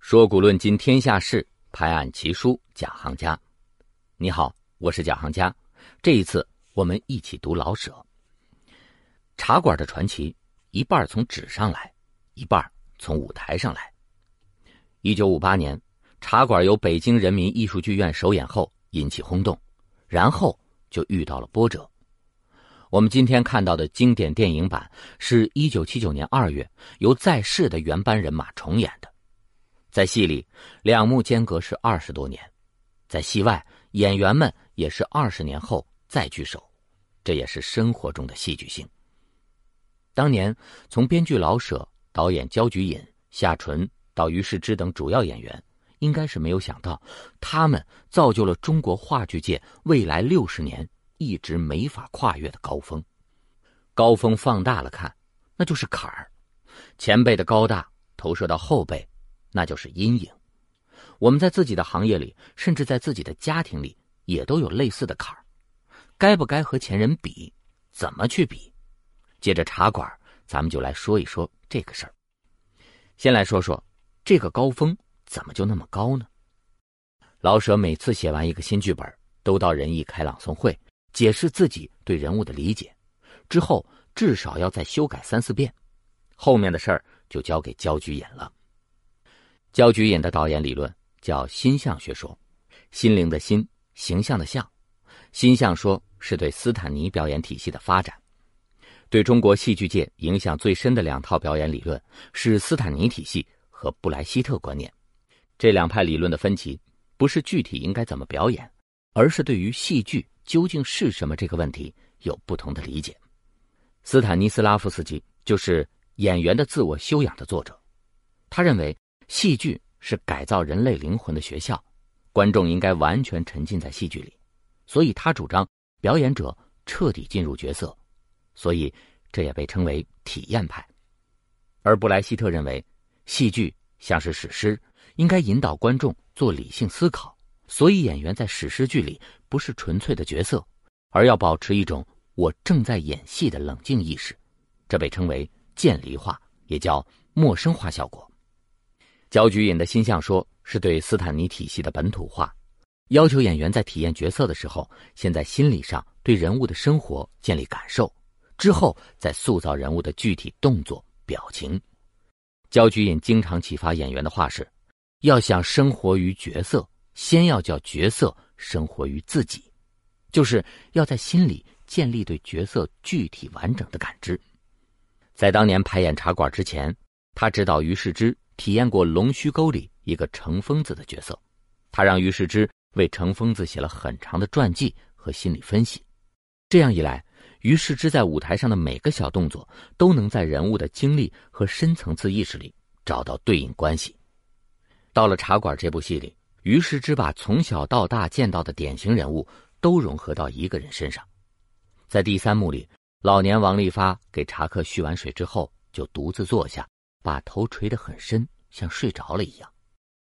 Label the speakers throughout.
Speaker 1: 说古论今天下事，拍案奇书贾行家。你好，我是贾行家。这一次我们一起读老舍。茶馆的传奇，一半从纸上来，一半从舞台上来。一九五八年，茶馆由北京人民艺术剧院首演后引起轰动，然后就遇到了波折。我们今天看到的经典电影版是一九七九年二月由在世的原班人马重演的，在戏里两幕间隔是二十多年，在戏外演员们也是二十年后再聚首，这也是生活中的戏剧性。当年从编剧老舍、导演焦菊隐、夏纯。到于世之等主要演员，应该是没有想到，他们造就了中国话剧界未来六十年一直没法跨越的高峰。高峰放大了看，那就是坎儿；前辈的高大投射到后辈，那就是阴影。我们在自己的行业里，甚至在自己的家庭里，也都有类似的坎儿。该不该和前人比？怎么去比？接着茶馆，咱们就来说一说这个事儿。先来说说。这个高峰怎么就那么高呢？老舍每次写完一个新剧本，都到仁义开朗诵会，解释自己对人物的理解，之后至少要再修改三四遍，后面的事儿就交给焦菊隐了。焦菊隐的导演理论叫心象学说，心灵的心，形象的象，心象说是对斯坦尼表演体系的发展，对中国戏剧界影响最深的两套表演理论是斯坦尼体系。和布莱希特观念，这两派理论的分歧，不是具体应该怎么表演，而是对于戏剧究竟是什么这个问题有不同的理解。斯坦尼斯拉夫斯基就是演员的自我修养的作者，他认为戏剧是改造人类灵魂的学校，观众应该完全沉浸在戏剧里，所以他主张表演者彻底进入角色，所以这也被称为体验派。而布莱希特认为。戏剧像是史诗，应该引导观众做理性思考，所以演员在史诗剧里不是纯粹的角色，而要保持一种我正在演戏的冷静意识，这被称为渐离化，也叫陌生化效果。焦菊隐的心象说是对斯坦尼体系的本土化，要求演员在体验角色的时候，先在心理上对人物的生活建立感受，之后再塑造人物的具体动作表情。焦菊隐经常启发演员的话是：要想生活于角色，先要叫角色生活于自己，就是要在心里建立对角色具体完整的感知。在当年排演茶馆之前，他指导于世之体验过《龙须沟》里一个程疯子的角色，他让于世之为程疯子写了很长的传记和心理分析。这样一来。于世之在舞台上的每个小动作，都能在人物的经历和深层次意识里找到对应关系。到了《茶馆》这部戏里，于是之把从小到大见到的典型人物都融合到一个人身上。在第三幕里，老年王利发给茶客续完水之后，就独自坐下，把头垂得很深，像睡着了一样。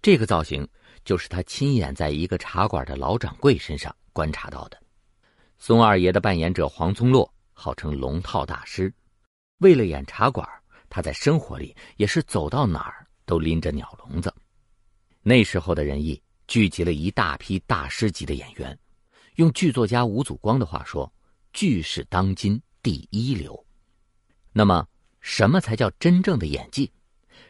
Speaker 1: 这个造型就是他亲眼在一个茶馆的老掌柜身上观察到的。松二爷的扮演者黄宗洛号称龙套大师，为了演茶馆，他在生活里也是走到哪儿都拎着鸟笼子。那时候的仁义聚集了一大批大师级的演员，用剧作家吴祖光的话说：“剧是当今第一流。”那么，什么才叫真正的演技？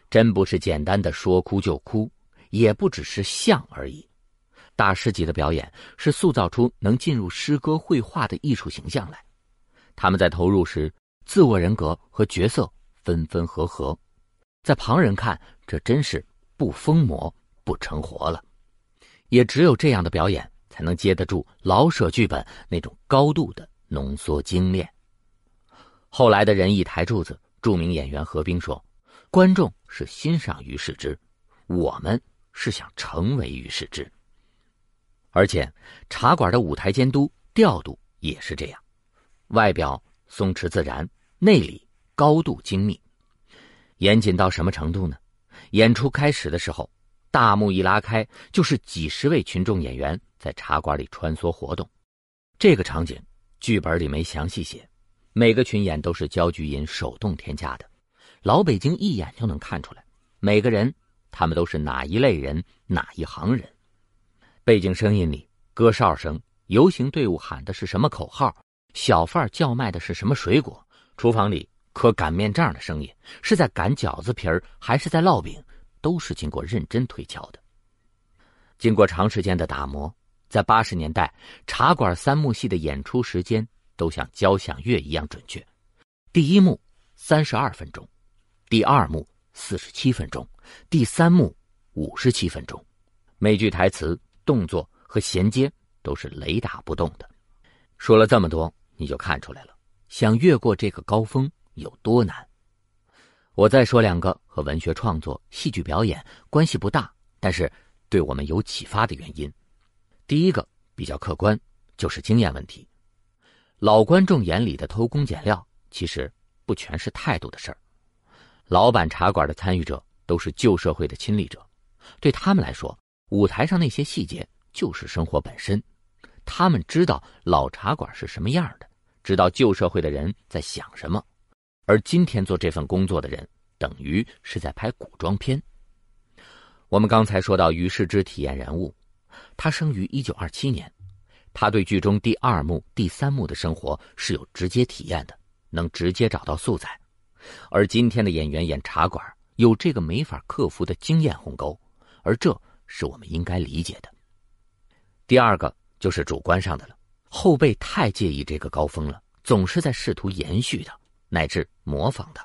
Speaker 1: 真不是简单的说哭就哭，也不只是像而已。大师级的表演是塑造出能进入诗歌绘画的艺术形象来，他们在投入时，自我人格和角色分分合合，在旁人看，这真是不疯魔不成活了。也只有这样的表演，才能接得住老舍剧本那种高度的浓缩精炼。后来的人一台柱子著名演员何冰说：“观众是欣赏于世之，我们是想成为于世之。”而且，茶馆的舞台监督调度也是这样，外表松弛自然，内里高度精密，严谨到什么程度呢？演出开始的时候，大幕一拉开，就是几十位群众演员在茶馆里穿梭活动，这个场景剧本里没详细写，每个群演都是焦菊银手动添加的，老北京一眼就能看出来，每个人他们都是哪一类人，哪一行人。背景声音里，歌哨声，游行队伍喊的是什么口号，小贩叫卖的是什么水果，厨房里磕擀面杖的声音，是在擀饺子皮儿还是在烙饼，都是经过认真推敲的。经过长时间的打磨，在八十年代，茶馆三幕戏的演出时间都像交响乐一样准确。第一幕三十二分钟，第二幕四十七分钟，第三幕五十七分钟，每句台词、动作和衔接都是雷打不动的。说了这么多，你就看出来了，想越过这个高峰有多难。我再说两个和文学创作、戏剧表演关系不大，但是。对我们有启发的原因，第一个比较客观，就是经验问题。老观众眼里的偷工减料，其实不全是态度的事儿。老板茶馆的参与者都是旧社会的亲历者，对他们来说，舞台上那些细节就是生活本身。他们知道老茶馆是什么样的，知道旧社会的人在想什么。而今天做这份工作的人，等于是在拍古装片。我们刚才说到于世之体验人物，他生于一九二七年，他对剧中第二幕、第三幕的生活是有直接体验的，能直接找到素材。而今天的演员演茶馆，有这个没法克服的经验鸿沟，而这是我们应该理解的。第二个就是主观上的了，后辈太介意这个高峰了，总是在试图延续它，乃至模仿的。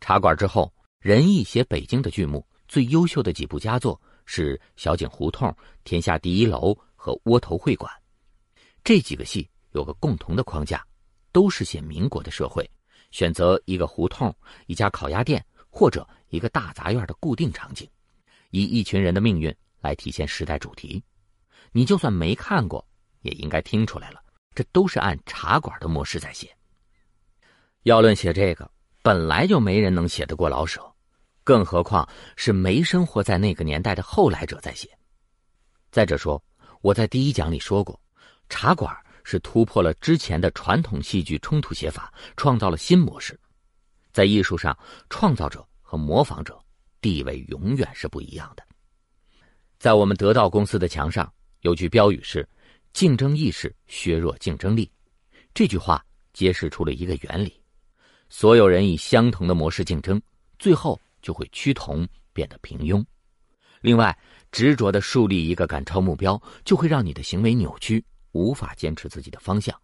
Speaker 1: 茶馆之后，仁义写北京的剧目。最优秀的几部佳作是《小井胡同》《天下第一楼》和《窝头会馆》，这几个戏有个共同的框架，都是写民国的社会，选择一个胡同、一家烤鸭店或者一个大杂院的固定场景，以一群人的命运来体现时代主题。你就算没看过，也应该听出来了，这都是按茶馆的模式在写。要论写这个，本来就没人能写得过老舍。更何况是没生活在那个年代的后来者在写。再者说，我在第一讲里说过，茶馆是突破了之前的传统戏剧冲突写法，创造了新模式。在艺术上，创造者和模仿者地位永远是不一样的。在我们得道公司的墙上有句标语是：“竞争意识削弱竞争力。”这句话揭示出了一个原理：所有人以相同的模式竞争，最后。就会趋同，变得平庸。另外，执着的树立一个赶超目标，就会让你的行为扭曲，无法坚持自己的方向，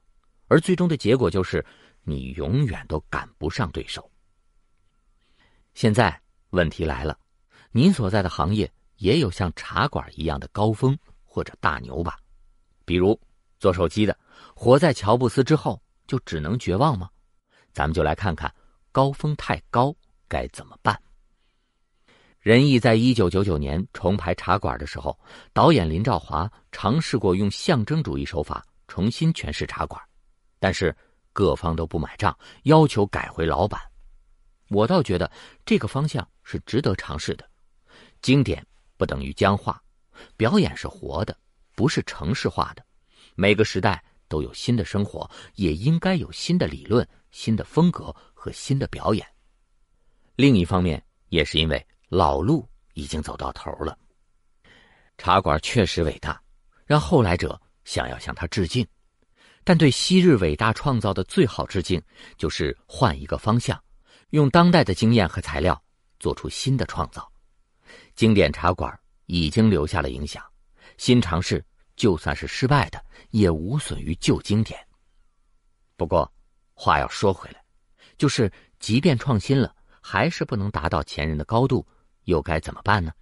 Speaker 1: 而最终的结果就是你永远都赶不上对手。现在问题来了，你所在的行业也有像茶馆一样的高峰或者大牛吧？比如做手机的，活在乔布斯之后就只能绝望吗？咱们就来看看，高峰太高该怎么办。仁义在一九九九年重排《茶馆》的时候，导演林兆华尝试过用象征主义手法重新诠释《茶馆》，但是各方都不买账，要求改回老版。我倒觉得这个方向是值得尝试的。经典不等于僵化，表演是活的，不是程式化的。每个时代都有新的生活，也应该有新的理论、新的风格和新的表演。另一方面，也是因为。老路已经走到头了。茶馆确实伟大，让后来者想要向他致敬。但对昔日伟大创造的最好致敬，就是换一个方向，用当代的经验和材料做出新的创造。经典茶馆已经留下了影响，新尝试就算是失败的，也无损于旧经典。不过，话要说回来，就是即便创新了，还是不能达到前人的高度。又该怎么办呢？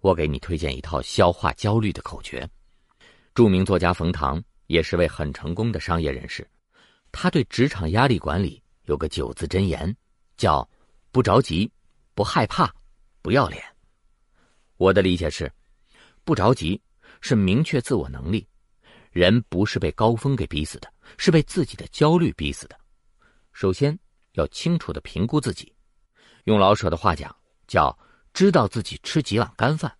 Speaker 1: 我给你推荐一套消化焦虑的口诀。著名作家冯唐也是位很成功的商业人士，他对职场压力管理有个九字真言，叫“不着急，不害怕，不要脸”。我的理解是：不着急是明确自我能力，人不是被高峰给逼死的，是被自己的焦虑逼死的。首先要清楚的评估自己，用老舍的话讲，叫。知道自己吃几碗干饭，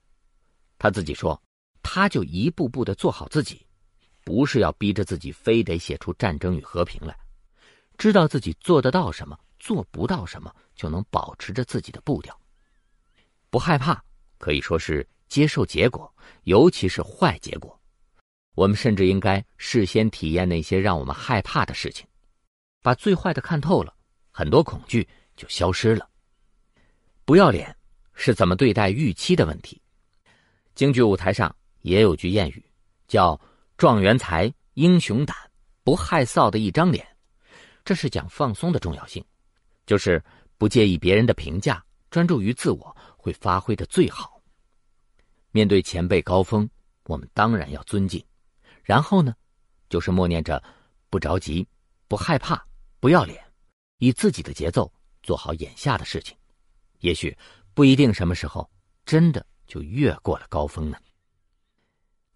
Speaker 1: 他自己说，他就一步步的做好自己，不是要逼着自己非得写出战争与和平来，知道自己做得到什么，做不到什么，就能保持着自己的步调。不害怕，可以说是接受结果，尤其是坏结果。我们甚至应该事先体验那些让我们害怕的事情，把最坏的看透了，很多恐惧就消失了。不要脸是怎么对待预期的问题。京剧舞台上也有句谚语，叫“状元才，英雄胆，不害臊的一张脸”，这是讲放松的重要性，就是不介意别人的评价，专注于自我。会发挥的最好。面对前辈高峰，我们当然要尊敬。然后呢，就是默念着不着急、不害怕、不要脸，以自己的节奏做好眼下的事情。也许不一定什么时候真的就越过了高峰呢。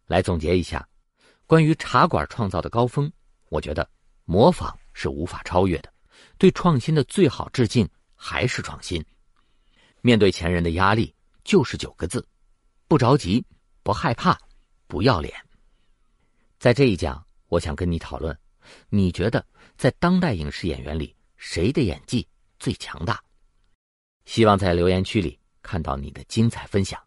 Speaker 1: 来总结一下，关于茶馆创造的高峰，我觉得模仿是无法超越的。对创新的最好致敬还是创新。面对前人的压力，就是九个字：不着急，不害怕，不要脸。在这一讲，我想跟你讨论，你觉得在当代影视演员里，谁的演技最强大？希望在留言区里看到你的精彩分享。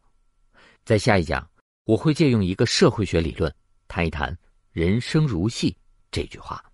Speaker 1: 在下一讲，我会借用一个社会学理论，谈一谈“人生如戏”这句话。